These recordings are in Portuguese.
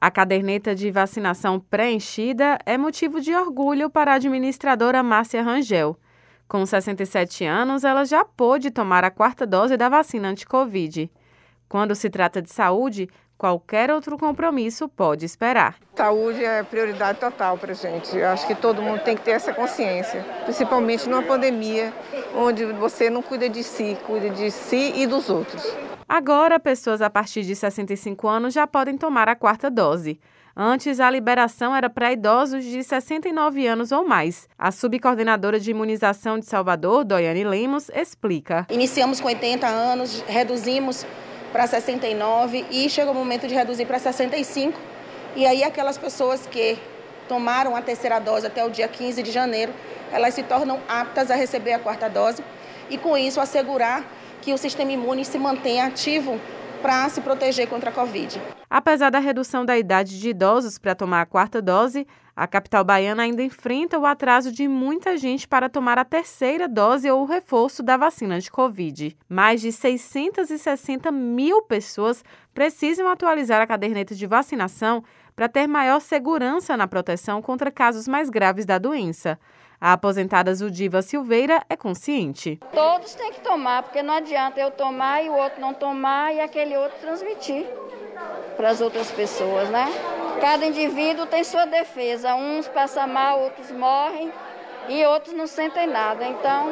A caderneta de vacinação preenchida é motivo de orgulho para a administradora Márcia Rangel. Com 67 anos, ela já pôde tomar a quarta dose da vacina anti-Covid. Quando se trata de saúde, qualquer outro compromisso pode esperar. Saúde é prioridade total para a gente. Eu acho que todo mundo tem que ter essa consciência, principalmente numa pandemia onde você não cuida de si, cuida de si e dos outros. Agora, pessoas a partir de 65 anos já podem tomar a quarta dose. Antes, a liberação era para idosos de 69 anos ou mais. A subcoordenadora de imunização de Salvador, Doiane Lemos, explica. Iniciamos com 80 anos, reduzimos para 69 e chegou o momento de reduzir para 65. E aí aquelas pessoas que tomaram a terceira dose até o dia 15 de janeiro, elas se tornam aptas a receber a quarta dose e com isso assegurar que o sistema imune se mantenha ativo para se proteger contra a Covid. Apesar da redução da idade de idosos para tomar a quarta dose, a capital baiana ainda enfrenta o atraso de muita gente para tomar a terceira dose ou o reforço da vacina de Covid. Mais de 660 mil pessoas precisam atualizar a caderneta de vacinação para ter maior segurança na proteção contra casos mais graves da doença. A aposentada Zudiva Silveira é consciente. Todos têm que tomar, porque não adianta eu tomar e o outro não tomar e aquele outro transmitir para as outras pessoas, né? Cada indivíduo tem sua defesa. Uns passam mal, outros morrem e outros não sentem nada. Então,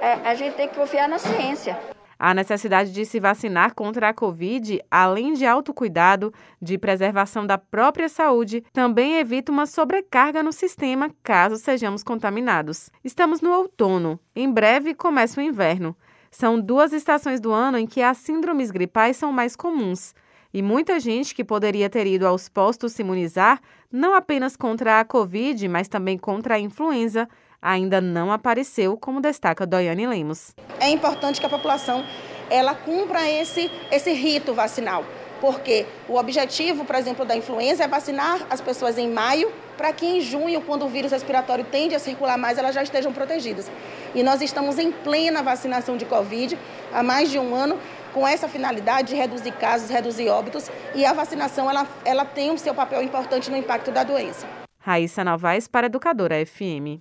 é, a gente tem que confiar na ciência. A necessidade de se vacinar contra a Covid, além de autocuidado, de preservação da própria saúde, também evita uma sobrecarga no sistema caso sejamos contaminados. Estamos no outono, em breve começa o inverno. São duas estações do ano em que as síndromes gripais são mais comuns. E muita gente que poderia ter ido aos postos se imunizar, não apenas contra a Covid, mas também contra a influenza, ainda não apareceu, como destaca Doiane Lemos. É importante que a população ela cumpra esse, esse rito vacinal, porque o objetivo, por exemplo, da influenza é vacinar as pessoas em maio, para que em junho, quando o vírus respiratório tende a circular mais, elas já estejam protegidas. E nós estamos em plena vacinação de Covid há mais de um ano, com essa finalidade de reduzir casos, reduzir óbitos, e a vacinação ela, ela tem o seu papel importante no impacto da doença. Raíssa Novaes para Educadora FM.